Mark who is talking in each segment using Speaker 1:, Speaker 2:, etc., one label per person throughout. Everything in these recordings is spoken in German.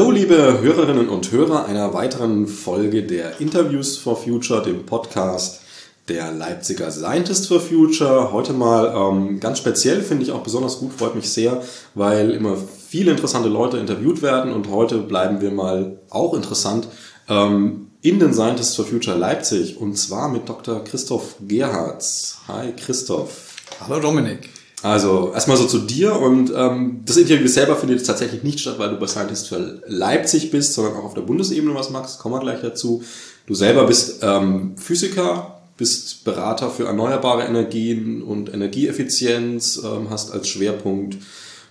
Speaker 1: Hallo liebe Hörerinnen und Hörer einer weiteren Folge der Interviews for Future, dem Podcast der Leipziger Scientist for Future. Heute mal ähm, ganz speziell, finde ich auch besonders gut, freut mich sehr, weil immer viele interessante Leute interviewt werden und heute bleiben wir mal auch interessant ähm, in den Scientists for Future Leipzig und zwar mit Dr. Christoph Gerhards. Hi Christoph.
Speaker 2: Hallo Dominik.
Speaker 1: Also erstmal so zu dir und ähm, das Interview selber findet jetzt tatsächlich nicht statt, weil du bei Scientist für Leipzig bist, sondern auch auf der Bundesebene was machst. Kommen wir gleich dazu. Du selber bist ähm, Physiker, bist Berater für erneuerbare Energien und Energieeffizienz, ähm, hast als Schwerpunkt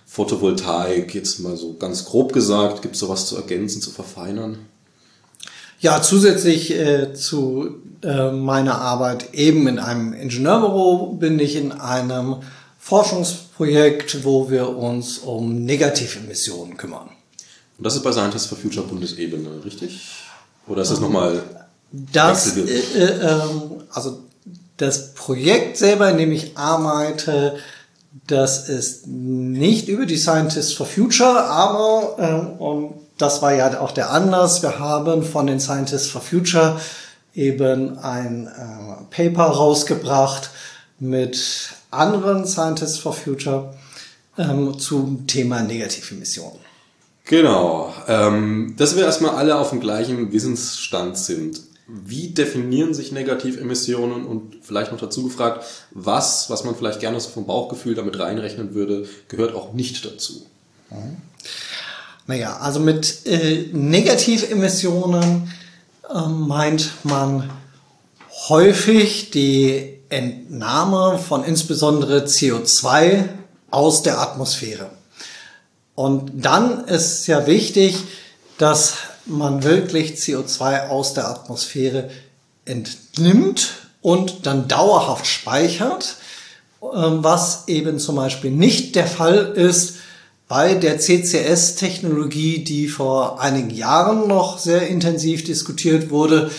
Speaker 1: Photovoltaik, jetzt mal so ganz grob gesagt, gibt es sowas zu ergänzen, zu verfeinern?
Speaker 2: Ja, zusätzlich äh, zu äh, meiner Arbeit eben in einem Ingenieurbüro bin ich in einem Forschungsprojekt, wo wir uns um Negativemissionen kümmern.
Speaker 1: Und das ist bei Scientists for Future Bundesebene, richtig? Oder ist das nochmal
Speaker 2: das? Äh, äh, also das Projekt selber, in dem ich arbeite, das ist nicht über die Scientists for Future, aber ähm, und das war ja auch der Anlass. Wir haben von den Scientists for Future eben ein äh, Paper rausgebracht mit anderen Scientists for Future ähm, zum Thema Negativemissionen.
Speaker 1: Genau. Ähm, dass wir erstmal alle auf dem gleichen Wissensstand sind. Wie definieren sich Negativemissionen und vielleicht noch dazu gefragt, was, was man vielleicht gerne so vom Bauchgefühl damit reinrechnen würde, gehört auch nicht dazu?
Speaker 2: Mhm. Naja, also mit äh, Negativemissionen äh, meint man häufig die Entnahme von insbesondere CO2 aus der Atmosphäre. Und dann ist ja wichtig, dass man wirklich CO2 aus der Atmosphäre entnimmt und dann dauerhaft speichert, ähm, was eben zum Beispiel nicht der Fall ist bei der CCS-Technologie, die vor einigen Jahren noch sehr intensiv diskutiert wurde,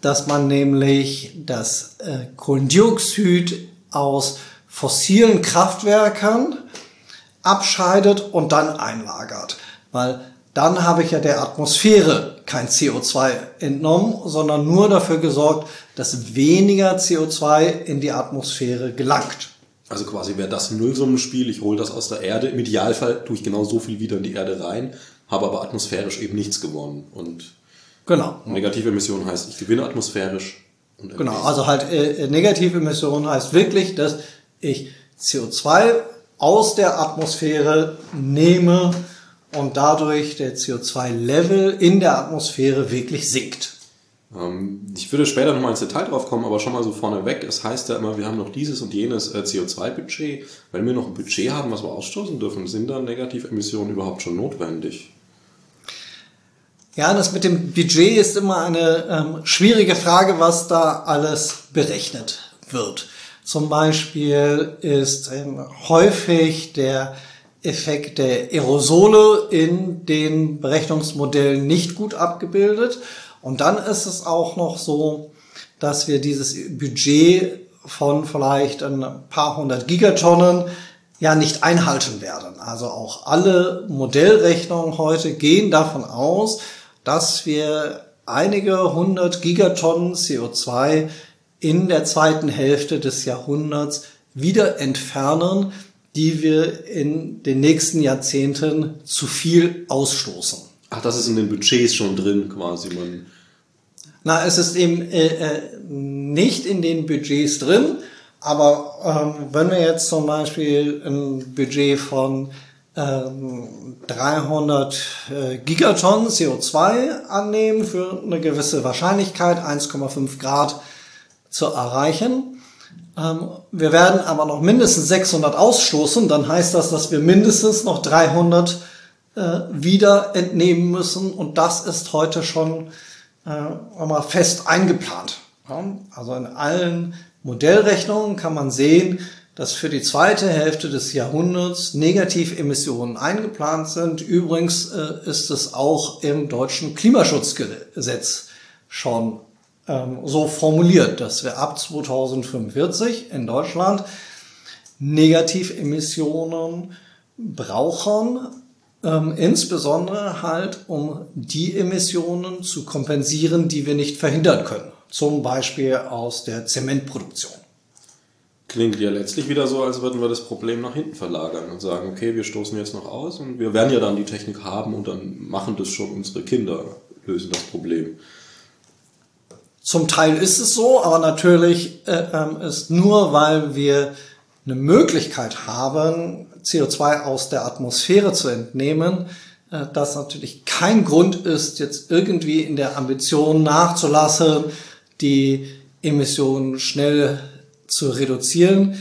Speaker 2: dass man nämlich das äh, Kohlendioxid aus fossilen Kraftwerken abscheidet und dann einlagert. Weil dann habe ich ja der Atmosphäre kein CO2 entnommen, sondern nur dafür gesorgt, dass weniger CO2 in die Atmosphäre gelangt.
Speaker 1: Also quasi wäre das ein Nullsummenspiel, ich hole das aus der Erde, im Idealfall tue ich genau so viel wieder in die Erde rein, habe aber atmosphärisch eben nichts gewonnen. Und
Speaker 2: genau.
Speaker 1: negative Emission heißt, ich gewinne atmosphärisch.
Speaker 2: genau, also halt äh, äh, negative Emission heißt wirklich, dass ich CO2 aus der Atmosphäre nehme und dadurch der CO2-Level in der Atmosphäre wirklich sinkt.
Speaker 1: Ähm, ich würde später nochmal ins Detail drauf kommen, aber schon mal so vorneweg. Es heißt ja immer, wir haben noch dieses und jenes äh, CO2-Budget. Wenn wir noch ein Budget haben, was wir ausstoßen dürfen, sind dann Negativemissionen überhaupt schon notwendig?
Speaker 2: Ja, das mit dem Budget ist immer eine ähm, schwierige Frage, was da alles berechnet wird. Zum Beispiel ist ähm, häufig der Effekt der Aerosole in den Berechnungsmodellen nicht gut abgebildet. Und dann ist es auch noch so, dass wir dieses Budget von vielleicht ein paar hundert Gigatonnen ja nicht einhalten werden. Also auch alle Modellrechnungen heute gehen davon aus, dass wir einige hundert Gigatonnen CO2 in der zweiten Hälfte des Jahrhunderts wieder entfernen, die wir in den nächsten Jahrzehnten zu viel ausstoßen.
Speaker 1: Ach, das ist in den Budgets schon drin quasi. Man
Speaker 2: na, es ist eben äh, äh, nicht in den Budgets drin, aber ähm, wenn wir jetzt zum Beispiel ein Budget von 300 äh, Gigatonnen CO2 annehmen für eine gewisse Wahrscheinlichkeit, 1,5 Grad zu erreichen, ähm, wir werden aber noch mindestens 600 ausstoßen, dann heißt das, dass wir mindestens noch 300 äh, wieder entnehmen müssen. Und das ist heute schon äh, mal fest eingeplant. Also in allen Modellrechnungen kann man sehen, dass für die zweite Hälfte des Jahrhunderts Negativemissionen eingeplant sind. Übrigens äh, ist es auch im deutschen Klimaschutzgesetz schon ähm, so formuliert, dass wir ab 2045 in Deutschland Negativemissionen brauchen, ähm, insbesondere halt, um die Emissionen zu kompensieren, die wir nicht verhindern können. Zum Beispiel aus der Zementproduktion.
Speaker 1: Klingt ja letztlich wieder so, als würden wir das Problem nach hinten verlagern und sagen, okay, wir stoßen jetzt noch aus und wir werden ja dann die Technik haben und dann machen das schon unsere Kinder, lösen das Problem.
Speaker 2: Zum Teil ist es so, aber natürlich äh, ähm, ist nur, weil wir eine Möglichkeit haben, CO2 aus der Atmosphäre zu entnehmen, äh, das natürlich kein Grund ist, jetzt irgendwie in der Ambition nachzulassen, die Emissionen schnell zu reduzieren.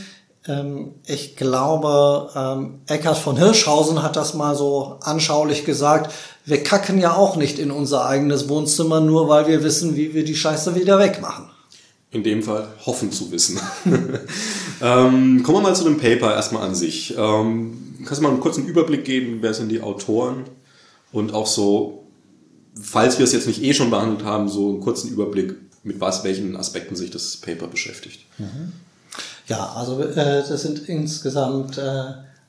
Speaker 2: Ähm, ich glaube, ähm, Eckhard von Hirschhausen hat das mal so anschaulich gesagt. Wir kacken ja auch nicht in unser eigenes Wohnzimmer, nur weil wir wissen, wie wir die Scheiße wieder wegmachen.
Speaker 1: In dem Fall hoffen zu wissen. ähm, kommen wir mal zu dem Paper erstmal an sich. Ähm, kannst du mal einen kurzen Überblick geben, wer sind die Autoren? Und auch so, falls wir es jetzt nicht eh schon behandelt haben, so einen kurzen Überblick, mit was, welchen Aspekten sich das Paper beschäftigt. Mhm.
Speaker 2: Ja, also äh, das sind insgesamt äh,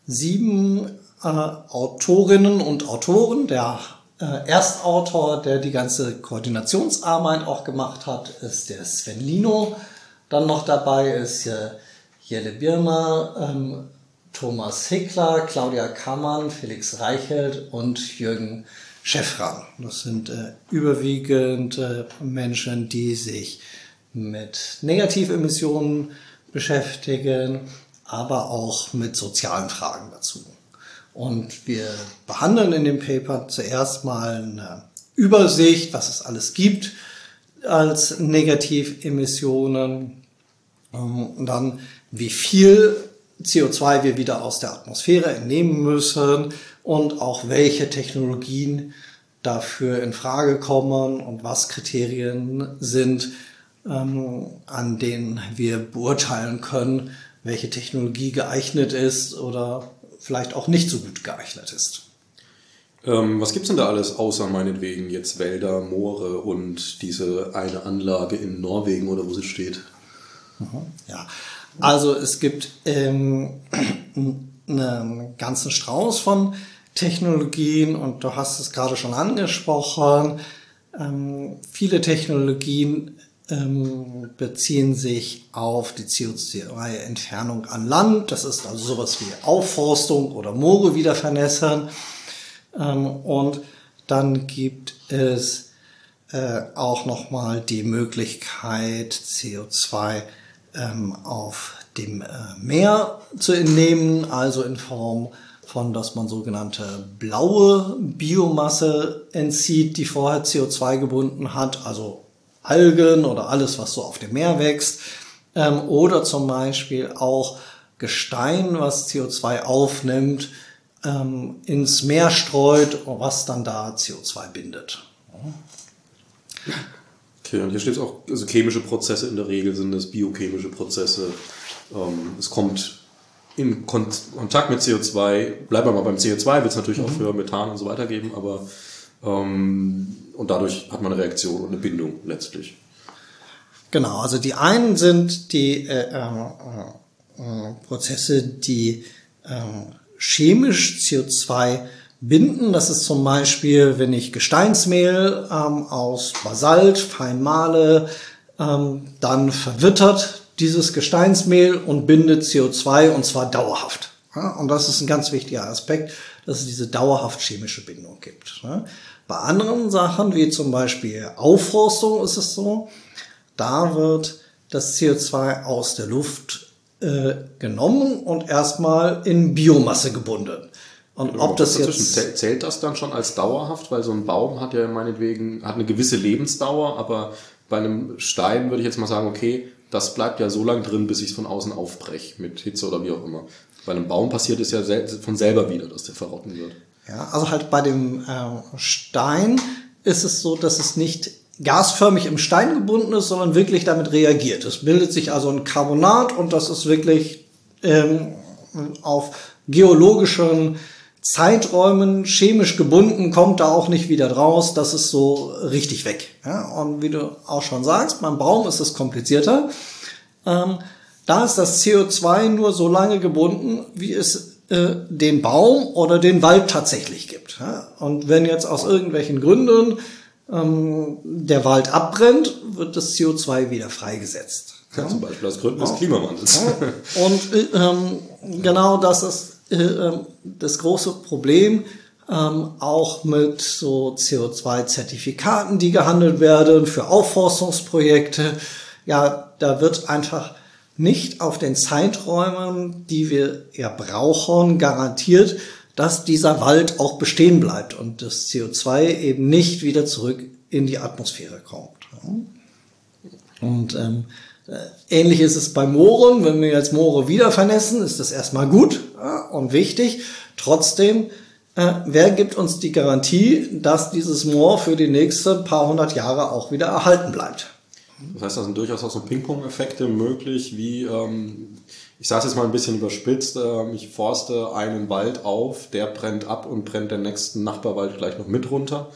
Speaker 2: sieben äh, Autorinnen und Autoren. Der äh, Erstautor, der die ganze Koordinationsarbeit auch gemacht hat, ist der Sven Lino. Dann noch dabei ist äh, Jelle Birmer, ähm, Thomas Hickler, Claudia Kammann, Felix Reichelt und Jürgen Chefran. Das sind äh, überwiegend äh, Menschen, die sich mit Negativemissionen beschäftigen, aber auch mit sozialen Fragen dazu. Und wir behandeln in dem Paper zuerst mal eine Übersicht, was es alles gibt als Negativemissionen ähm, und dann wie viel CO2 wir wieder aus der Atmosphäre entnehmen müssen und auch welche Technologien dafür in Frage kommen und was Kriterien sind, ähm, an denen wir beurteilen können, welche Technologie geeignet ist oder vielleicht auch nicht so gut geeignet ist.
Speaker 1: Ähm, was gibt's denn da alles außer meinetwegen jetzt Wälder, Moore und diese eine Anlage in Norwegen oder wo sie steht?
Speaker 2: Mhm, ja, also es gibt ähm, einen ganzen Strauß von Technologien und du hast es gerade schon angesprochen. Ähm, viele Technologien ähm, beziehen sich auf die CO2-Entfernung an Land. Das ist also sowas wie Aufforstung oder Moore wieder vernässern. Ähm, und dann gibt es äh, auch nochmal die Möglichkeit, CO2 ähm, auf dem äh, Meer zu entnehmen, also in Form von, dass man sogenannte blaue Biomasse entzieht, die vorher CO2 gebunden hat, also Algen oder alles, was so auf dem Meer wächst. Ähm, oder zum Beispiel auch Gestein, was CO2 aufnimmt, ähm, ins Meer streut, was dann da CO2 bindet.
Speaker 1: Okay, und hier steht auch, also chemische Prozesse in der Regel sind das biochemische Prozesse. Ähm, es kommt in Kon Kontakt mit CO2, bleiben wir mal beim CO2, wird es natürlich mhm. auch für Methan und so weiter geben, aber ähm, und dadurch hat man eine Reaktion und eine Bindung letztlich.
Speaker 2: Genau, also die einen sind die äh, äh, äh, Prozesse, die äh, chemisch CO2 binden. Das ist zum Beispiel, wenn ich Gesteinsmehl ähm, aus Basalt fein male, ähm, dann verwittert dieses Gesteinsmehl und bindet CO2 und zwar dauerhaft. Und das ist ein ganz wichtiger Aspekt, dass es diese dauerhaft chemische Bindung gibt. Ja. Bei anderen Sachen, wie zum Beispiel Aufforstung, ist es so, da wird das CO2 aus der Luft äh, genommen und erstmal in Biomasse gebunden.
Speaker 1: Und genau. ob das jetzt zählt das dann schon als dauerhaft, weil so ein Baum hat ja meinetwegen hat eine gewisse Lebensdauer, aber bei einem Stein würde ich jetzt mal sagen, okay, das bleibt ja so lange drin, bis ich es von außen aufbreche mit Hitze oder wie auch immer. Bei einem Baum passiert es ja von selber wieder, dass der verrotten wird.
Speaker 2: Ja, also halt bei dem äh, Stein ist es so, dass es nicht gasförmig im Stein gebunden ist, sondern wirklich damit reagiert. Es bildet sich also ein Carbonat und das ist wirklich ähm, auf geologischen Zeiträumen chemisch gebunden, kommt da auch nicht wieder draus, das ist so richtig weg. Ja, und wie du auch schon sagst, beim Baum ist es komplizierter. Ähm, da ist das CO2 nur so lange gebunden, wie es äh, den Baum oder den Wald tatsächlich gibt. Ja? Und wenn jetzt aus irgendwelchen Gründen ähm, der Wald abbrennt, wird das CO2 wieder freigesetzt.
Speaker 1: Ja, zum Beispiel aus Gründen des Klimawandels.
Speaker 2: Und ähm, genau das ist äh, das große Problem, ähm, auch mit so CO2-Zertifikaten, die gehandelt werden für Aufforstungsprojekte. Ja, da wird einfach nicht auf den Zeiträumen, die wir ja brauchen, garantiert, dass dieser Wald auch bestehen bleibt und das CO2 eben nicht wieder zurück in die Atmosphäre kommt. Und ähm, äh, ähnlich ist es bei Mooren. Wenn wir jetzt Moore wieder vernässen, ist das erstmal gut und wichtig. Trotzdem, äh, wer gibt uns die Garantie, dass dieses Moor für die nächsten paar hundert Jahre auch wieder erhalten bleibt?
Speaker 1: Das heißt, da sind durchaus auch so Ping-Pong-Effekte möglich, wie, ähm, ich sage es jetzt mal ein bisschen überspitzt, äh, ich forste einen Wald auf, der brennt ab und brennt den nächsten Nachbarwald gleich noch mit runter.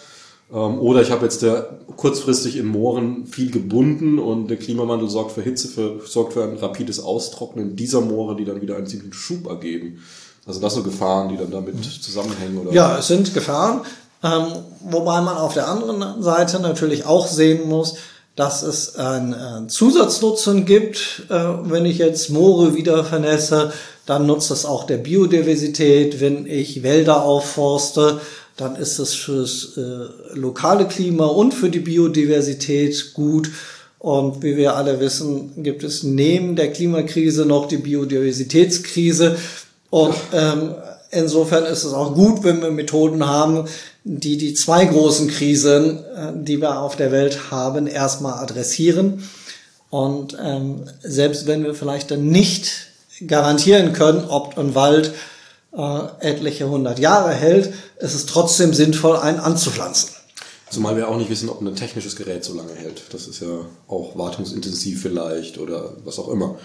Speaker 1: Ähm, oder ich habe jetzt der, kurzfristig in Mooren viel gebunden und der Klimawandel sorgt für Hitze, für, sorgt für ein rapides Austrocknen dieser Moore, die dann wieder einen ziemlichen Schub ergeben. Also das sind Gefahren, die dann damit zusammenhängen? Oder?
Speaker 2: Ja, es sind Gefahren. Ähm, wobei man auf der anderen Seite natürlich auch sehen muss, dass es einen Zusatznutzen gibt. Äh, wenn ich jetzt Moore wieder vernässe, dann nutzt es auch der Biodiversität. Wenn ich Wälder aufforste, dann ist es fürs äh, lokale Klima und für die Biodiversität gut. Und wie wir alle wissen, gibt es neben der Klimakrise noch die Biodiversitätskrise. Und ähm, insofern ist es auch gut, wenn wir Methoden haben, die die zwei großen Krisen, äh, die wir auf der Welt haben, erstmal adressieren. Und ähm, selbst wenn wir vielleicht dann nicht garantieren können, ob ein Wald äh, etliche hundert Jahre hält, ist es trotzdem sinnvoll, einen anzupflanzen.
Speaker 1: Zumal wir auch nicht wissen, ob ein technisches Gerät so lange hält. Das ist ja auch wartungsintensiv vielleicht oder was auch immer.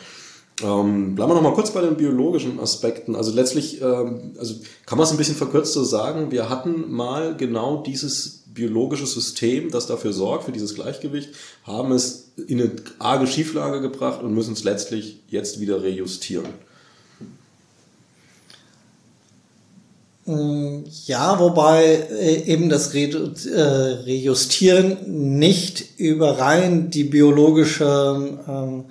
Speaker 1: Ähm, bleiben wir noch mal kurz bei den biologischen Aspekten. Also letztlich, ähm, also kann man es ein bisschen verkürzt so sagen, wir hatten mal genau dieses biologische System, das dafür sorgt, für dieses Gleichgewicht, haben es in eine arge Schieflage gebracht und müssen es letztlich jetzt wieder rejustieren.
Speaker 2: Ja, wobei äh, eben das äh, Rejustieren nicht über rein die biologischen ähm,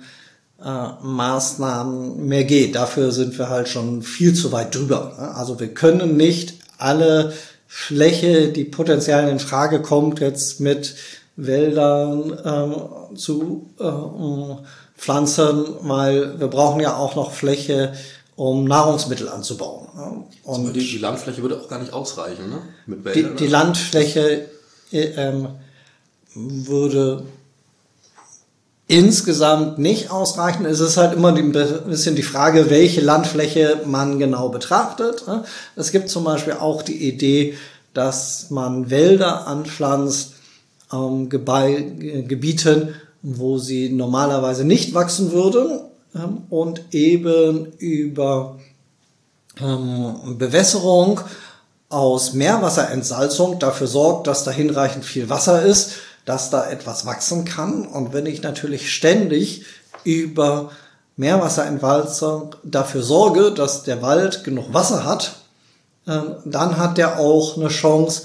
Speaker 2: äh, Maßnahmen mehr geht. Dafür sind wir halt schon viel zu weit drüber. Ne? Also wir können nicht alle Fläche, die potenziell in Frage kommt, jetzt mit Wäldern ähm, zu äh, pflanzen, weil wir brauchen ja auch noch Fläche, um Nahrungsmittel anzubauen.
Speaker 1: Und die, die, Landfläche würde auch gar nicht ausreichen, ne?
Speaker 2: Mit Wäldern, die, die Landfläche äh, ähm, würde insgesamt nicht ausreichen. Es ist halt immer ein bisschen die Frage, welche Landfläche man genau betrachtet. Ne? Es gibt zum Beispiel auch die Idee, dass man Wälder anpflanzt, ähm, Gebieten, wo sie normalerweise nicht wachsen würden und eben über ähm, Bewässerung aus Meerwasserentsalzung dafür sorgt, dass da hinreichend viel Wasser ist, dass da etwas wachsen kann. Und wenn ich natürlich ständig über Meerwasserentsalzung dafür sorge, dass der Wald genug Wasser hat, ähm, dann hat der auch eine Chance,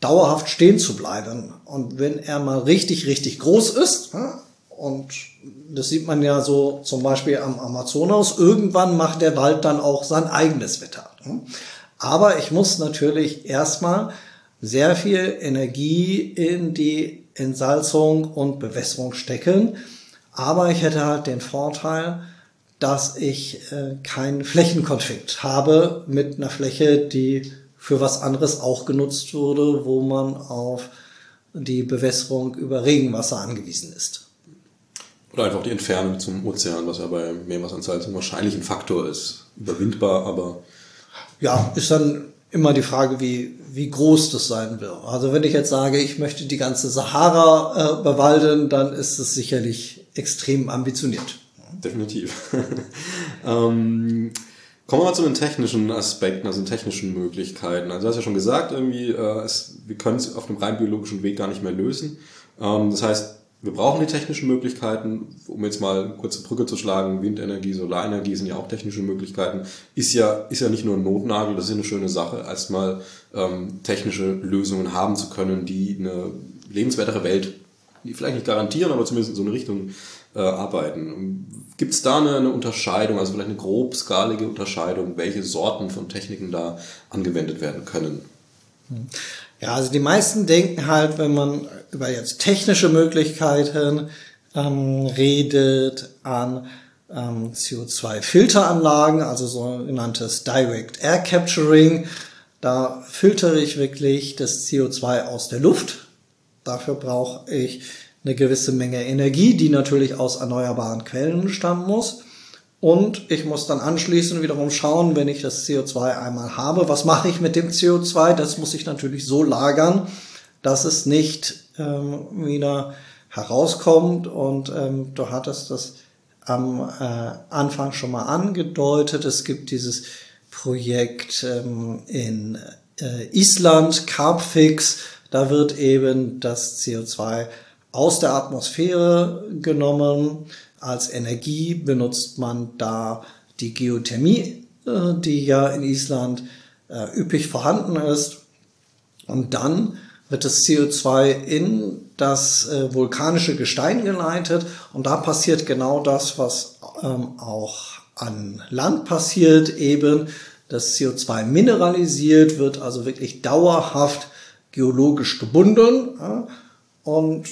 Speaker 2: dauerhaft stehen zu bleiben. Und wenn er mal richtig, richtig groß ist, und das sieht man ja so zum Beispiel am Amazonas. Irgendwann macht der Wald dann auch sein eigenes Wetter. Aber ich muss natürlich erstmal sehr viel Energie in die Entsalzung und Bewässerung stecken. Aber ich hätte halt den Vorteil, dass ich äh, keinen Flächenkonflikt habe mit einer Fläche, die für was anderes auch genutzt wurde, wo man auf die Bewässerung über Regenwasser angewiesen ist.
Speaker 1: Oder einfach die Entfernung zum Ozean, was ja bei Meerwasserentsalzung wahrscheinlich ein Faktor ist. Überwindbar, aber.
Speaker 2: Ja, ist dann immer die Frage, wie, wie groß das sein wird. Also wenn ich jetzt sage, ich möchte die ganze Sahara äh, bewalden, dann ist es sicherlich extrem ambitioniert.
Speaker 1: Definitiv. ähm, kommen wir mal zu den technischen Aspekten, also den technischen Möglichkeiten. Also du hast ja schon gesagt, irgendwie, äh, es, wir können es auf einem rein biologischen Weg gar nicht mehr lösen. Ähm, das heißt, wir brauchen die technischen Möglichkeiten, um jetzt mal eine kurze Brücke zu schlagen, Windenergie, Solarenergie sind ja auch technische Möglichkeiten, ist ja, ist ja nicht nur ein Notnagel, das ist eine schöne Sache, erstmal ähm, technische Lösungen haben zu können, die eine lebenswertere Welt, die vielleicht nicht garantieren, aber zumindest in so eine Richtung äh, arbeiten. Gibt es da eine, eine Unterscheidung, also vielleicht eine grobskalige Unterscheidung, welche Sorten von Techniken da angewendet werden können?
Speaker 2: Ja, also die meisten denken halt, wenn man über jetzt technische Möglichkeiten ähm, redet, an ähm, CO2-Filteranlagen, also sogenanntes Direct Air Capturing. Da filtere ich wirklich das CO2 aus der Luft. Dafür brauche ich eine gewisse Menge Energie, die natürlich aus erneuerbaren Quellen stammen muss. Und ich muss dann anschließend wiederum schauen, wenn ich das CO2 einmal habe, was mache ich mit dem CO2? Das muss ich natürlich so lagern, dass es nicht ähm, wieder herauskommt. Und ähm, du hattest das am äh, Anfang schon mal angedeutet. Es gibt dieses Projekt ähm, in äh, Island, Carbfix. Da wird eben das CO2 aus der Atmosphäre genommen als Energie benutzt man da die Geothermie, äh, die ja in Island äh, üppig vorhanden ist. Und dann wird das CO2 in das äh, vulkanische Gestein geleitet. Und da passiert genau das, was ähm, auch an Land passiert, eben. Das CO2 mineralisiert, wird also wirklich dauerhaft geologisch gebunden und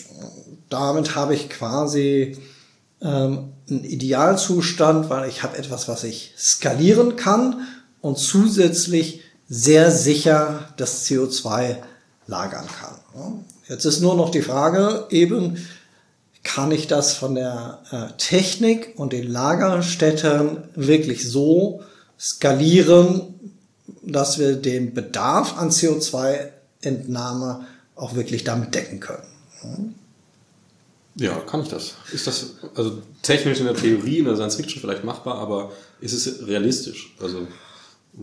Speaker 2: damit habe ich quasi ähm, ein Idealzustand, weil ich habe etwas, was ich skalieren kann und zusätzlich sehr sicher das CO2 lagern kann. Jetzt ist nur noch die Frage, eben kann ich das von der äh, Technik und den Lagerstätten wirklich so skalieren, dass wir den Bedarf an CO2-Entnahme auch wirklich damit decken können.
Speaker 1: Ja, kann ich das? Ist das also technisch in der Theorie, in der Science Fiction vielleicht machbar, aber ist es realistisch?
Speaker 2: Also,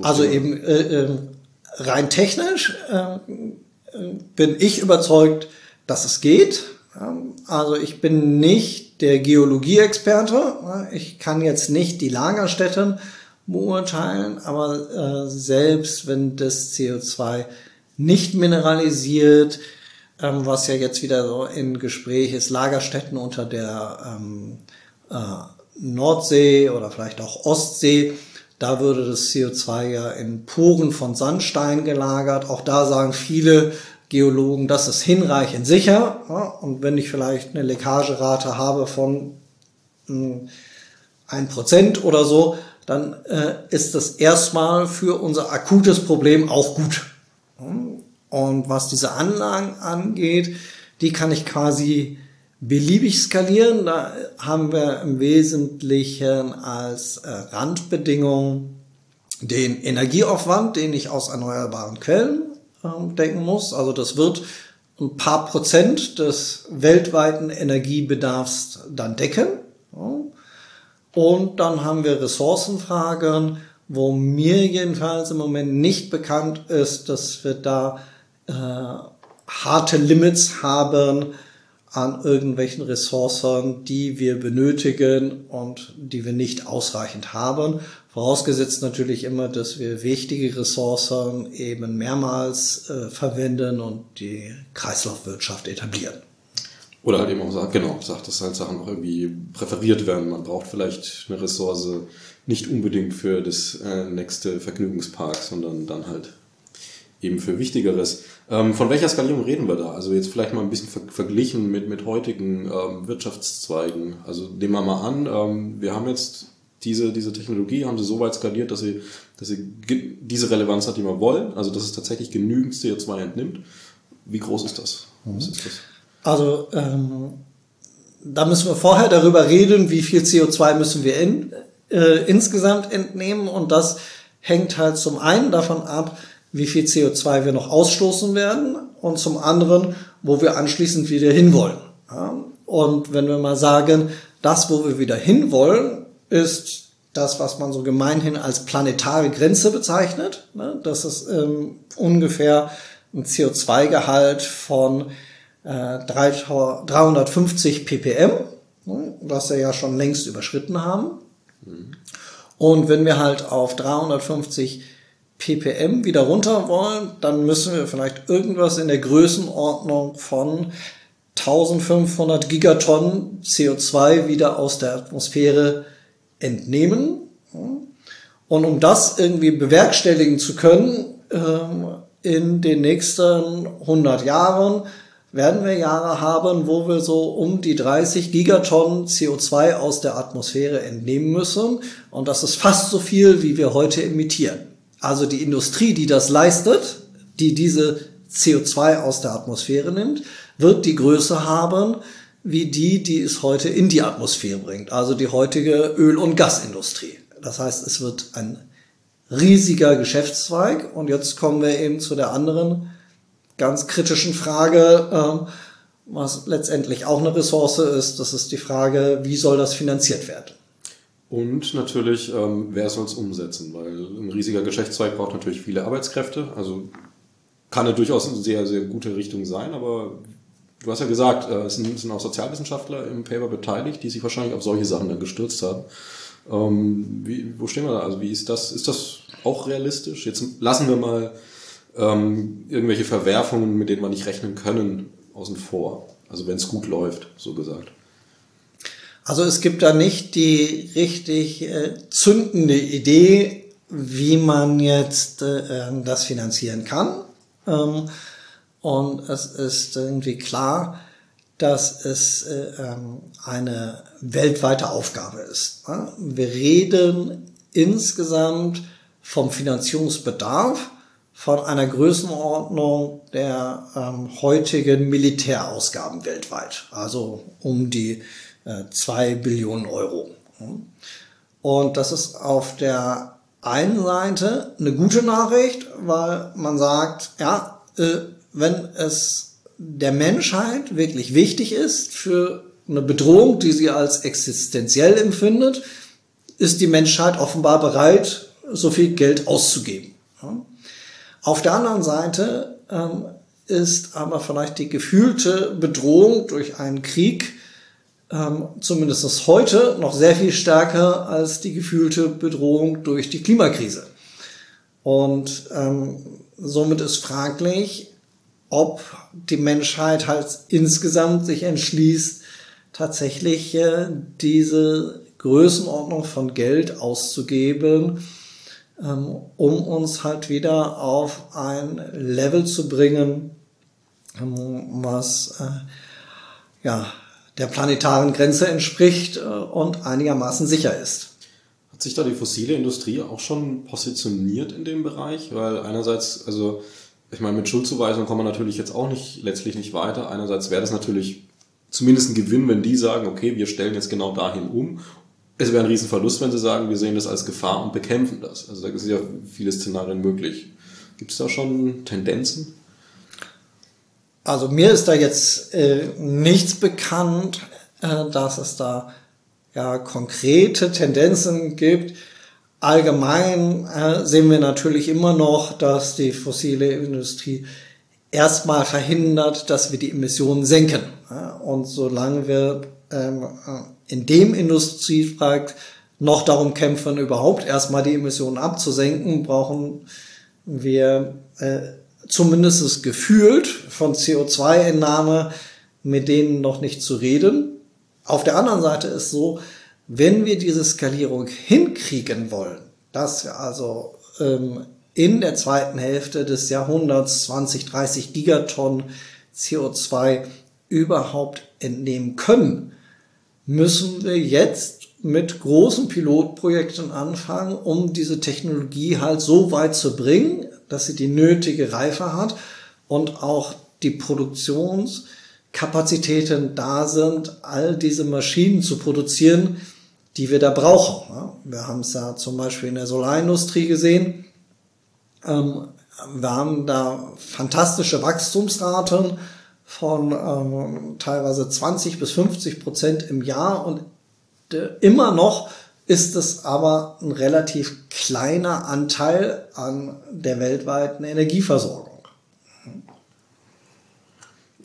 Speaker 2: also eben äh, äh, rein technisch äh, bin ich überzeugt, dass es geht. Also ich bin nicht der Geologie-Experte. Ich kann jetzt nicht die Lagerstätten beurteilen, aber äh, selbst wenn das CO2 nicht mineralisiert, ähm, was ja jetzt wieder so in Gespräch ist, Lagerstätten unter der ähm, äh, Nordsee oder vielleicht auch Ostsee. Da würde das CO2 ja in Poren von Sandstein gelagert. Auch da sagen viele Geologen, das ist hinreichend sicher. Ja, und wenn ich vielleicht eine Leckagerate habe von hm, ein Prozent oder so, dann äh, ist das erstmal für unser akutes Problem auch gut. Und was diese Anlagen angeht, die kann ich quasi beliebig skalieren. Da haben wir im Wesentlichen als äh, Randbedingung den Energieaufwand, den ich aus erneuerbaren Quellen äh, denken muss. Also das wird ein paar Prozent des weltweiten Energiebedarfs dann decken. Und dann haben wir Ressourcenfragen, wo mir jedenfalls im Moment nicht bekannt ist, dass wir da äh, harte Limits haben an irgendwelchen Ressourcen, die wir benötigen und die wir nicht ausreichend haben. Vorausgesetzt natürlich immer, dass wir wichtige Ressourcen eben mehrmals äh, verwenden und die Kreislaufwirtschaft etablieren.
Speaker 1: Oder halt eben auch sagt, genau, sagt, dass halt Sachen auch irgendwie präferiert werden. Man braucht vielleicht eine Ressource nicht unbedingt für das äh, nächste Vergnügungspark, sondern dann halt eben für Wichtigeres. Ähm, von welcher Skalierung reden wir da? Also jetzt vielleicht mal ein bisschen ver verglichen mit, mit heutigen ähm, Wirtschaftszweigen. Also nehmen wir mal an, ähm, wir haben jetzt diese, diese Technologie, haben sie so weit skaliert, dass sie, dass sie diese Relevanz hat, die wir wollen. Also dass es tatsächlich genügend CO2 entnimmt. Wie groß ist das?
Speaker 2: Mhm. Was ist das? Also ähm, da müssen wir vorher darüber reden, wie viel CO2 müssen wir in, äh, insgesamt entnehmen. Und das hängt halt zum einen davon ab, wie viel CO2 wir noch ausstoßen werden und zum anderen, wo wir anschließend wieder hinwollen. Ja? Und wenn wir mal sagen, das, wo wir wieder hinwollen, ist das, was man so gemeinhin als planetare Grenze bezeichnet. Ne? Das ist ähm, ungefähr ein CO2-Gehalt von äh, 350 ppm, ne, was wir ja schon längst überschritten haben. Und wenn wir halt auf 350 ppm wieder runter wollen, dann müssen wir vielleicht irgendwas in der Größenordnung von 1500 Gigatonnen CO2 wieder aus der Atmosphäre entnehmen. Und um das irgendwie bewerkstelligen zu können, ähm, in den nächsten 100 Jahren werden wir Jahre haben, wo wir so um die 30 Gigatonnen CO2 aus der Atmosphäre entnehmen müssen. Und das ist fast so viel, wie wir heute emittieren. Also die Industrie, die das leistet, die diese CO2 aus der Atmosphäre nimmt, wird die Größe haben wie die, die es heute in die Atmosphäre bringt. Also die heutige Öl- und Gasindustrie. Das heißt, es wird ein riesiger Geschäftszweig. Und jetzt kommen wir eben zu der anderen ganz kritischen Frage, ähm, was letztendlich auch eine Ressource ist. Das ist die Frage, wie soll das finanziert werden?
Speaker 1: Und natürlich, ähm, wer soll es umsetzen? Weil ein riesiger Geschäftszweig braucht natürlich viele Arbeitskräfte. Also kann ja durchaus eine sehr, sehr gute Richtung sein, aber du hast ja gesagt, äh, es sind, sind auch Sozialwissenschaftler im Paper beteiligt, die sich wahrscheinlich auf solche Sachen dann gestürzt haben. Ähm, wie, wo stehen wir da? Also wie ist das? Ist das auch realistisch? Jetzt lassen wir mal ähm, irgendwelche Verwerfungen, mit denen wir nicht rechnen können, außen vor. Also wenn es gut läuft, so gesagt.
Speaker 2: Also es gibt da nicht die richtig äh, zündende Idee, wie man jetzt äh, ähm, das finanzieren kann. Ähm, und es ist irgendwie klar, dass es äh, ähm, eine weltweite Aufgabe ist. Ne? Wir reden insgesamt vom Finanzierungsbedarf von einer Größenordnung der ähm, heutigen Militärausgaben weltweit, also um die äh, zwei Billionen Euro. Und das ist auf der einen Seite eine gute Nachricht, weil man sagt, ja, äh, wenn es der Menschheit wirklich wichtig ist für eine Bedrohung, die sie als existenziell empfindet, ist die Menschheit offenbar bereit, so viel Geld auszugeben. Auf der anderen Seite ähm, ist aber vielleicht die gefühlte Bedrohung durch einen Krieg ähm, zumindest heute noch sehr viel stärker als die gefühlte Bedrohung durch die Klimakrise. Und ähm, somit ist fraglich, ob die Menschheit halt insgesamt sich entschließt, tatsächlich äh, diese Größenordnung von Geld auszugeben, ähm, um uns halt wieder auf ein Level zu bringen, ähm, was äh, ja der planetaren Grenze entspricht äh, und einigermaßen sicher ist.
Speaker 1: Hat sich da die fossile Industrie auch schon positioniert in dem Bereich? Weil einerseits, also ich meine, mit Schuldzuweisung kommen wir natürlich jetzt auch nicht letztlich nicht weiter. Einerseits wäre das natürlich zumindest ein Gewinn, wenn die sagen, okay, wir stellen jetzt genau dahin um. Es wäre ein Riesenverlust, wenn sie sagen, wir sehen das als Gefahr und bekämpfen das. Also da sind ja viele Szenarien möglich. Gibt es da schon Tendenzen?
Speaker 2: Also mir ist da jetzt äh, nichts bekannt, äh, dass es da ja konkrete Tendenzen gibt. Allgemein äh, sehen wir natürlich immer noch, dass die fossile Industrie erstmal verhindert, dass wir die Emissionen senken. Und solange wir ähm, in dem Industriezweig noch darum kämpfen, überhaupt erstmal die Emissionen abzusenken, brauchen wir äh, zumindest gefühlt von CO2-Entnahme mit denen noch nicht zu reden. Auf der anderen Seite ist so, wenn wir diese Skalierung hinkriegen wollen, dass wir also ähm, in der zweiten Hälfte des Jahrhunderts 20, 30 Gigatonnen CO2 überhaupt entnehmen können, müssen wir jetzt mit großen Pilotprojekten anfangen, um diese Technologie halt so weit zu bringen, dass sie die nötige Reife hat und auch die Produktionskapazitäten da sind, all diese Maschinen zu produzieren, die wir da brauchen. Wir haben es ja zum Beispiel in der Solarindustrie gesehen. Ähm, wir haben da fantastische Wachstumsraten von ähm, teilweise 20 bis 50 Prozent im Jahr und äh, immer noch ist es aber ein relativ kleiner Anteil an der weltweiten Energieversorgung.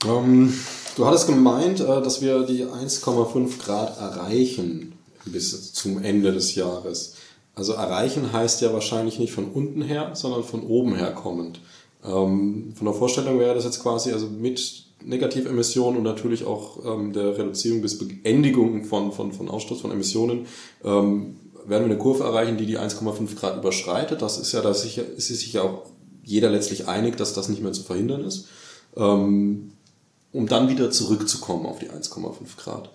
Speaker 1: Ähm, du hattest gemeint, äh, dass wir die 1,5 Grad erreichen bis zum Ende des Jahres. Also erreichen heißt ja wahrscheinlich nicht von unten her, sondern von oben her kommend. Ähm, von der Vorstellung wäre das jetzt quasi also mit Negativemissionen und natürlich auch ähm, der Reduzierung bis Beendigung von, von, von Ausstoß von Emissionen ähm, werden wir eine Kurve erreichen, die die 1,5 Grad überschreitet. Das ist ja, da sicher, ist sich ja auch jeder letztlich einig, dass das nicht mehr zu verhindern ist. Ähm, um dann wieder zurückzukommen auf die 1,5 Grad.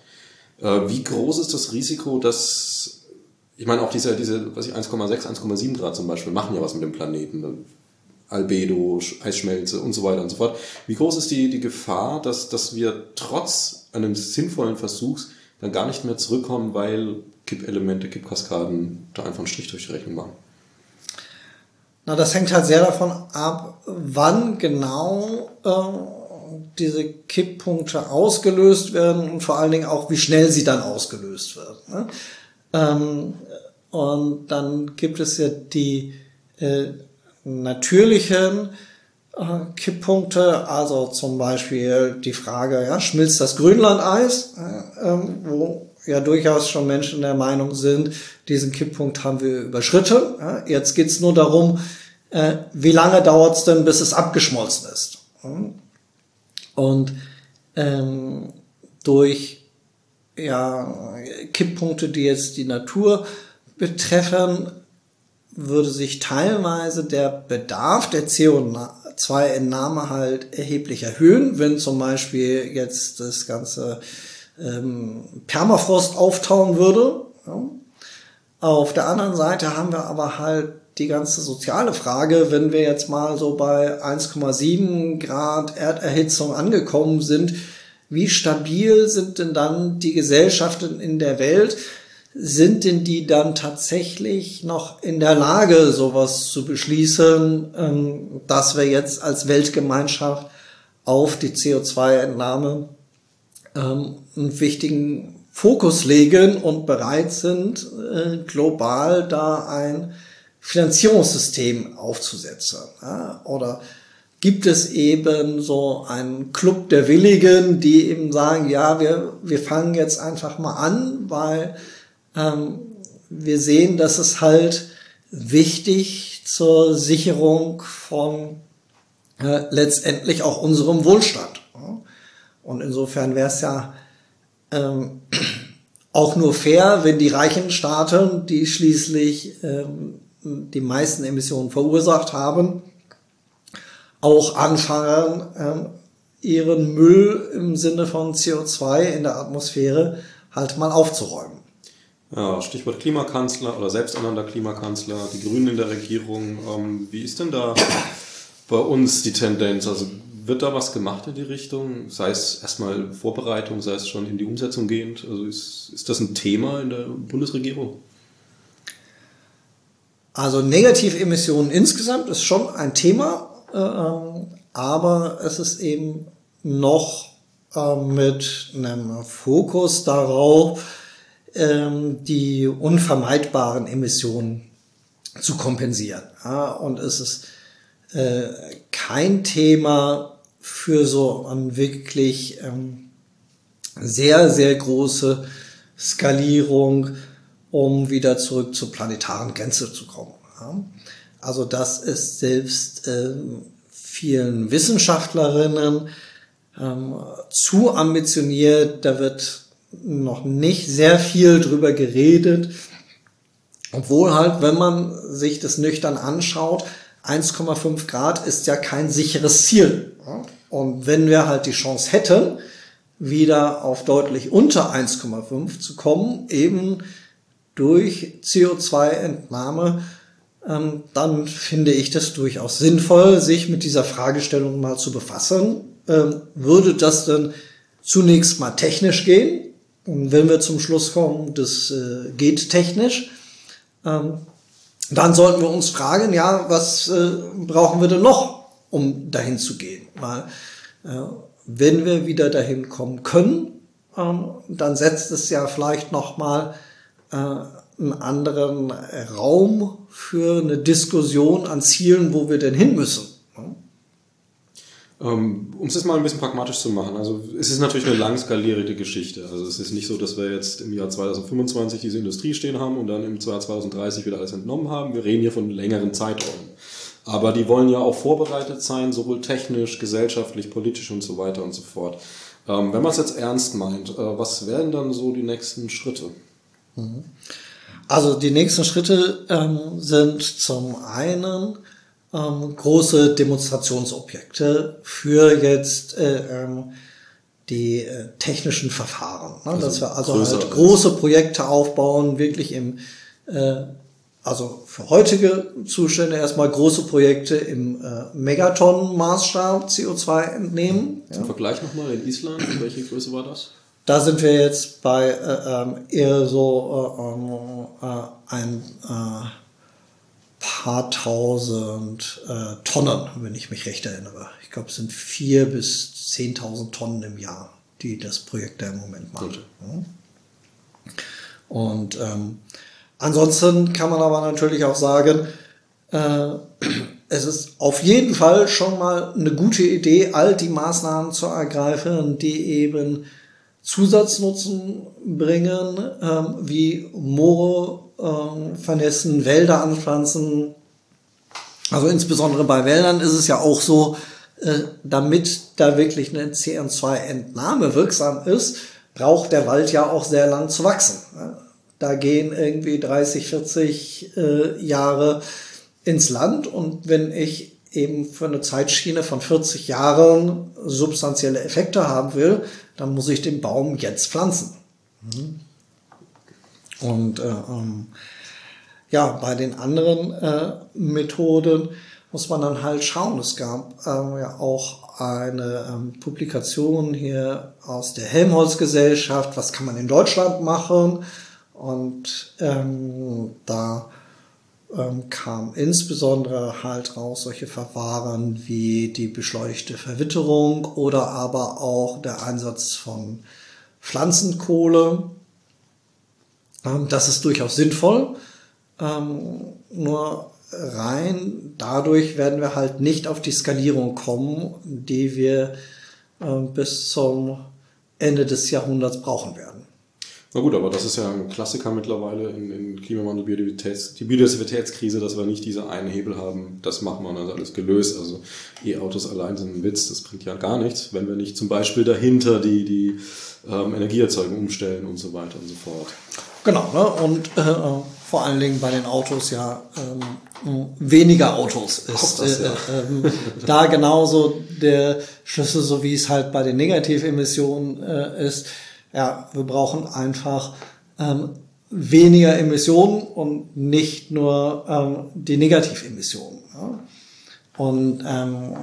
Speaker 1: Äh, wie groß ist das Risiko, dass, ich meine, auch diese, diese was ich, 1,6, 1,7 Grad zum Beispiel machen ja was mit dem Planeten. Albedo, Eisschmelze und so weiter und so fort. Wie groß ist die, die Gefahr, dass, dass wir trotz eines sinnvollen Versuchs dann gar nicht mehr zurückkommen, weil Kippelemente, Kippkaskaden da einfach einen Strich durch die Rechnung machen?
Speaker 2: Na, das hängt halt sehr davon ab, wann genau äh, diese Kipppunkte ausgelöst werden und vor allen Dingen auch, wie schnell sie dann ausgelöst werden. Ne? Ähm, und dann gibt es ja die äh, natürlichen äh, Kipppunkte, also zum Beispiel die Frage, ja, schmilzt das Grönlandeis, äh, ähm, wo ja durchaus schon Menschen der Meinung sind, diesen Kipppunkt haben wir überschritten. Ja, jetzt geht's nur darum, äh, wie lange dauert's denn, bis es abgeschmolzen ist. Und ähm, durch ja, Kipppunkte, die jetzt die Natur betreffen, würde sich teilweise der Bedarf der CO2-Entnahme halt erheblich erhöhen, wenn zum Beispiel jetzt das ganze ähm, Permafrost auftauen würde. Ja. Auf der anderen Seite haben wir aber halt die ganze soziale Frage, wenn wir jetzt mal so bei 1,7 Grad Erderhitzung angekommen sind, wie stabil sind denn dann die Gesellschaften in der Welt? Sind denn die dann tatsächlich noch in der Lage, sowas zu beschließen, ähm, dass wir jetzt als Weltgemeinschaft auf die CO2-Entnahme ähm, einen wichtigen Fokus legen und bereit sind, äh, global da ein Finanzierungssystem aufzusetzen. Oder gibt es eben so einen Club der Willigen, die eben sagen, ja, wir, wir fangen jetzt einfach mal an, weil ähm, wir sehen, dass es halt wichtig zur Sicherung von äh, letztendlich auch unserem Wohlstand. Und insofern wäre es ja ähm, auch nur fair, wenn die reichen Staaten, die schließlich ähm, die meisten Emissionen verursacht haben, auch anfangen, ähm, ihren Müll im Sinne von CO2 in der Atmosphäre halt mal aufzuräumen.
Speaker 1: Ja, Stichwort Klimakanzler oder selbsternannter Klimakanzler, die Grünen in der Regierung. Ähm, wie ist denn da bei uns die Tendenz? Also wird da was gemacht in die Richtung? Sei es erstmal Vorbereitung, sei es schon in die Umsetzung gehend? Also ist, ist das ein Thema in der Bundesregierung?
Speaker 2: Also Negativemissionen insgesamt ist schon ein Thema, äh, aber es ist eben noch äh, mit einem Fokus darauf, äh, die unvermeidbaren Emissionen zu kompensieren. Ja, und es ist äh, kein Thema für so eine wirklich ähm, sehr, sehr große Skalierung um wieder zurück zur planetaren Grenze zu kommen. Also das ist selbst ähm, vielen Wissenschaftlerinnen ähm, zu ambitioniert. Da wird noch nicht sehr viel drüber geredet. Obwohl halt, wenn man sich das nüchtern anschaut, 1,5 Grad ist ja kein sicheres Ziel. Und wenn wir halt die Chance hätten, wieder auf deutlich unter 1,5 zu kommen, eben durch CO2-Entnahme, ähm, dann finde ich das durchaus sinnvoll, sich mit dieser Fragestellung mal zu befassen. Ähm, würde das denn zunächst mal technisch gehen? Wenn wir zum Schluss kommen, das äh, geht technisch, ähm, dann sollten wir uns fragen, ja, was äh, brauchen wir denn noch, um dahin zu gehen? Weil äh, wenn wir wieder dahin kommen können, ähm, dann setzt es ja vielleicht noch mal äh, einen anderen Raum für eine Diskussion an Zielen, wo wir denn hin müssen.
Speaker 1: Ähm, um es jetzt mal ein bisschen pragmatisch zu machen, also es ist natürlich eine langskalierte Geschichte. Also es ist nicht so, dass wir jetzt im Jahr 2025 diese Industrie stehen haben und dann im Jahr 2030 wieder alles entnommen haben. Wir reden hier von längeren Zeiträumen. Aber die wollen ja auch vorbereitet sein, sowohl technisch, gesellschaftlich, politisch und so weiter und so fort. Ähm, wenn man es jetzt ernst meint, äh, was wären dann so die nächsten Schritte?
Speaker 2: Also die nächsten Schritte ähm, sind zum einen ähm, große Demonstrationsobjekte für jetzt äh, ähm, die äh, technischen Verfahren. Ne? Also dass wir also halt große Projekte aufbauen, wirklich im, äh, also für heutige Zustände erstmal große Projekte im äh, Megatonnen-Maßstab CO2 entnehmen.
Speaker 1: Zum ja. Vergleich nochmal in Island, welche Größe war das?
Speaker 2: Da sind wir jetzt bei äh, ähm, eher so äh, äh, ein äh, paar tausend äh, Tonnen, wenn ich mich recht erinnere. Ich glaube, es sind vier bis zehntausend Tonnen im Jahr, die das Projekt da im Moment macht. Mhm. Und ähm, ansonsten kann man aber natürlich auch sagen, äh, es ist auf jeden Fall schon mal eine gute Idee, all die Maßnahmen zu ergreifen, die eben Zusatznutzen bringen, ähm, wie Moore äh, vernässen, Wälder anpflanzen. Also insbesondere bei Wäldern ist es ja auch so, äh, damit da wirklich eine CO2-Entnahme wirksam ist, braucht der Wald ja auch sehr lang zu wachsen. Da gehen irgendwie 30, 40 äh, Jahre ins Land und wenn ich eben für eine Zeitschiene von 40 Jahren substanzielle Effekte haben will, dann muss ich den Baum jetzt pflanzen. Mhm. Und äh, ähm, ja, bei den anderen äh, Methoden muss man dann halt schauen. Es gab ähm, ja auch eine ähm, Publikation hier aus der Helmholtz-Gesellschaft, was kann man in Deutschland machen? Und ähm, da ähm, kam insbesondere halt raus solche Verfahren wie die beschleunigte Verwitterung oder aber auch der Einsatz von Pflanzenkohle. Ähm, das ist durchaus sinnvoll. Ähm, nur rein dadurch werden wir halt nicht auf die Skalierung kommen, die wir äh, bis zum Ende des Jahrhunderts brauchen werden.
Speaker 1: Na gut, aber das ist ja ein Klassiker mittlerweile in, in Klimawandel, Biodiversitäts, die Biodiversitätskrise, dass wir nicht diese einen Hebel haben, das machen wir, dann ist alles gelöst. Also E-Autos allein sind ein Witz, das bringt ja gar nichts, wenn wir nicht zum Beispiel dahinter die, die ähm, Energieerzeugung umstellen und so weiter und so fort.
Speaker 2: Genau, ne? und äh, vor allen Dingen bei den Autos ja ähm, weniger Autos ist das, ja. äh, äh, da genauso der Schlüssel, so wie es halt bei den Negativemissionen äh, ist ja, wir brauchen einfach ähm, weniger Emissionen und nicht nur ähm, die Negativemissionen. Ja? Und ähm,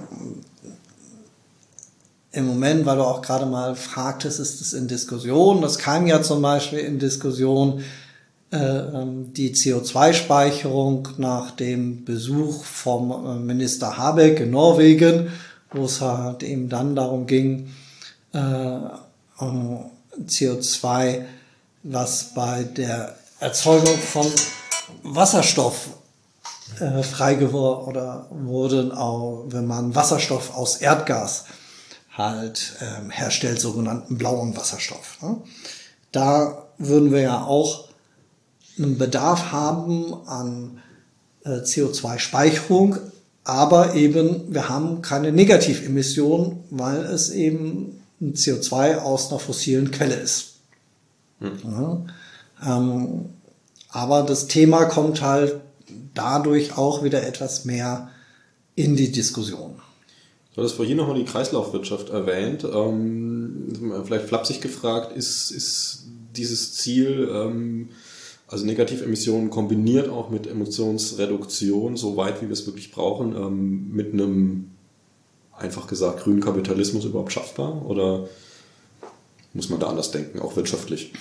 Speaker 2: im Moment, weil du auch gerade mal fragtest, ist es in Diskussion. Das kam ja zum Beispiel in Diskussion äh, ähm, die CO2-Speicherung nach dem Besuch vom äh, Minister Habeck in Norwegen, wo es halt eben dann darum ging, äh, um CO2, was bei der Erzeugung von Wasserstoff äh, oder wurde, auch wenn man Wasserstoff aus Erdgas halt äh, herstellt, sogenannten blauen Wasserstoff. Ne? Da würden wir ja auch einen Bedarf haben an äh, CO2-Speicherung, aber eben wir haben keine Negativemissionen, weil es eben CO2 aus einer fossilen Quelle ist. Hm. Ja, ähm, aber das Thema kommt halt dadurch auch wieder etwas mehr in die Diskussion.
Speaker 1: Du hattest vorhin nochmal die Kreislaufwirtschaft erwähnt. Ähm, vielleicht flapsig gefragt, ist, ist dieses Ziel, ähm, also Negativemissionen kombiniert auch mit Emissionsreduktion, so weit wie wir es wirklich brauchen, ähm, mit einem einfach gesagt grünen Kapitalismus überhaupt schaffbar? Oder muss man da anders denken, auch wirtschaftlich?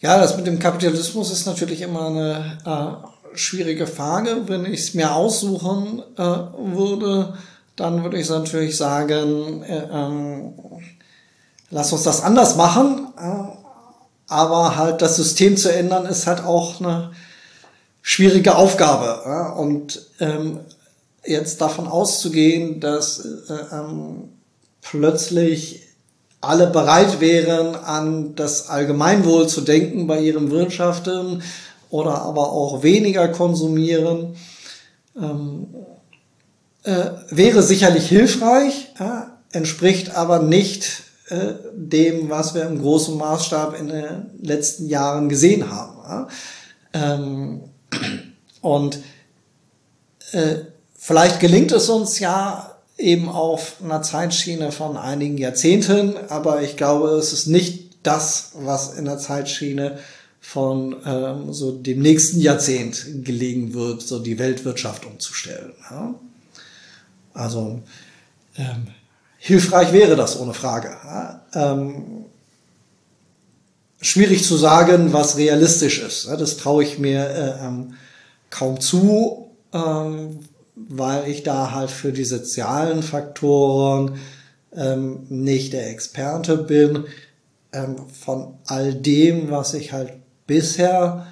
Speaker 2: Ja, das mit dem Kapitalismus ist natürlich immer eine äh, schwierige Frage. Wenn ich es mir aussuchen äh, würde, dann würde ich natürlich sagen, äh, ähm, lass uns das anders machen. Äh, aber halt das System zu ändern, ist halt auch eine schwierige Aufgabe. Und ähm, jetzt davon auszugehen, dass äh, ähm, plötzlich alle bereit wären, an das Allgemeinwohl zu denken bei ihrem Wirtschaften oder aber auch weniger konsumieren, ähm, äh, wäre sicherlich hilfreich, äh, entspricht aber nicht äh, dem, was wir im großen Maßstab in den letzten Jahren gesehen haben. Ähm, und äh, vielleicht gelingt es uns ja eben auf einer Zeitschiene von einigen Jahrzehnten, aber ich glaube, es ist nicht das, was in der Zeitschiene von ähm, so dem nächsten Jahrzehnt gelegen wird, so die Weltwirtschaft umzustellen. Ja? Also ähm, hilfreich wäre das ohne Frage. Ja? Ähm, schwierig zu sagen, was realistisch ist. Ja? Das traue ich mir äh, ähm, kaum zu, ähm, weil ich da halt für die sozialen Faktoren ähm, nicht der Experte bin. Ähm, von all dem, was ich halt bisher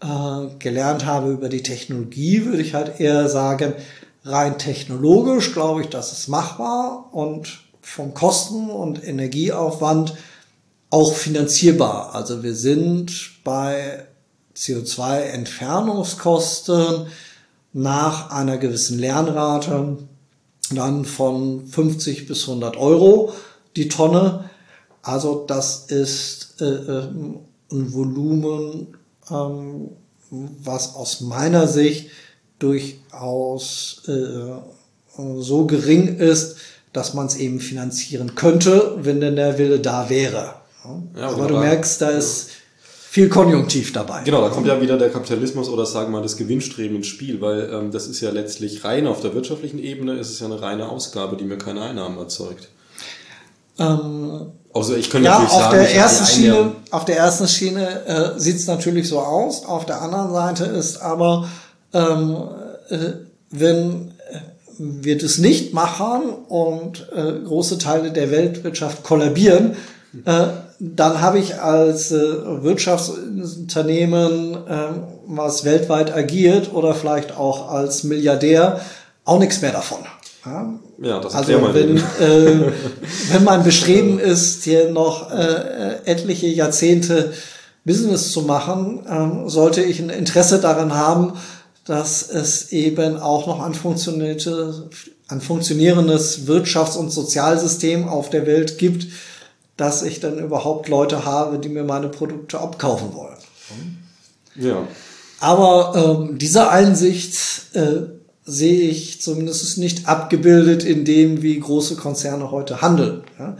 Speaker 2: äh, gelernt habe über die Technologie, würde ich halt eher sagen, rein technologisch glaube ich, das ist machbar und vom Kosten- und Energieaufwand auch finanzierbar. Also wir sind bei CO2-Entfernungskosten nach einer gewissen Lernrate dann von 50 bis 100 Euro die Tonne. Also das ist äh, äh, ein Volumen, ähm, was aus meiner Sicht durchaus äh, so gering ist, dass man es eben finanzieren könnte, wenn denn der Wille da wäre. Ja, aber du merkst, da ist viel Konjunktiv dabei.
Speaker 1: Genau, da kommt ja wieder der Kapitalismus oder sagen wir mal das Gewinnstreben ins Spiel, weil ähm, das ist ja letztlich rein auf der wirtschaftlichen Ebene, ist es ja eine reine Ausgabe, die mir keine Einnahmen erzeugt.
Speaker 2: Ähm, also ich könnte ja, natürlich auf sagen, der ersten Schiene, auf der ersten Schiene äh, sieht es natürlich so aus. Auf der anderen Seite ist aber, ähm, äh, wenn wir das nicht machen und äh, große Teile der Weltwirtschaft kollabieren, äh, dann habe ich als äh, Wirtschaftsunternehmen, äh, was weltweit agiert oder vielleicht auch als Milliardär auch nichts mehr davon. Ja, ja das also wenn, äh, wenn mein Bestreben ist, hier noch äh, etliche Jahrzehnte Business zu machen, äh, sollte ich ein Interesse daran haben, dass es eben auch noch ein, ein funktionierendes Wirtschafts- und Sozialsystem auf der Welt gibt, dass ich dann überhaupt Leute habe, die mir meine Produkte abkaufen wollen. Ja. Aber ähm, diese Einsicht äh, sehe ich zumindest nicht abgebildet in dem, wie große Konzerne heute handeln. Ja?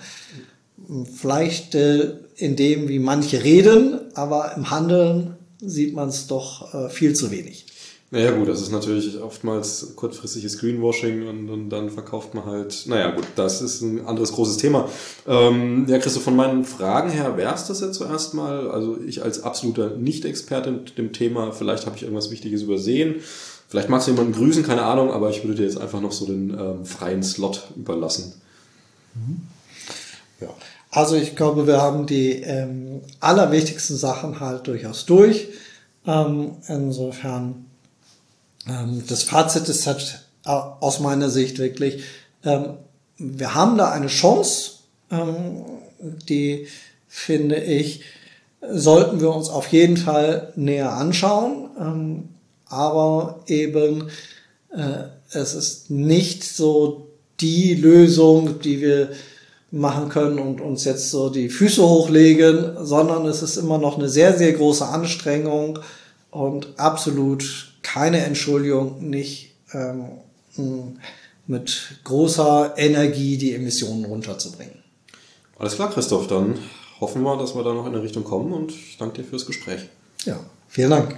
Speaker 2: Vielleicht äh, in dem, wie manche reden, aber im Handeln sieht man es doch äh, viel zu wenig.
Speaker 1: Naja gut, das ist natürlich oftmals kurzfristiges Greenwashing und, und dann verkauft man halt, naja gut, das ist ein anderes großes Thema. Ähm, ja, Christoph, von meinen Fragen her wäre es das jetzt zuerst mal. Also ich als absoluter Nicht-Experte in dem Thema, vielleicht habe ich irgendwas Wichtiges übersehen. Vielleicht magst du jemanden grüßen, keine Ahnung, aber ich würde dir jetzt einfach noch so den ähm, freien Slot überlassen.
Speaker 2: Mhm. Ja. Also ich glaube, wir haben die ähm, allerwichtigsten Sachen halt durchaus durch. Ähm, insofern ähm, das Fazit ist halt aus meiner Sicht wirklich, ähm, wir haben da eine Chance, ähm, die finde ich, sollten wir uns auf jeden Fall näher anschauen. aber eben, äh, es ist nicht so die Lösung, die wir machen können und uns jetzt so die Füße hochlegen, sondern es ist immer noch eine sehr, sehr große Anstrengung und absolut keine Entschuldigung, nicht ähm, mit großer Energie die Emissionen runterzubringen.
Speaker 1: Alles klar, Christoph, dann hoffen wir, dass wir da noch in eine Richtung kommen und ich danke dir fürs Gespräch.
Speaker 2: Ja, vielen Dank.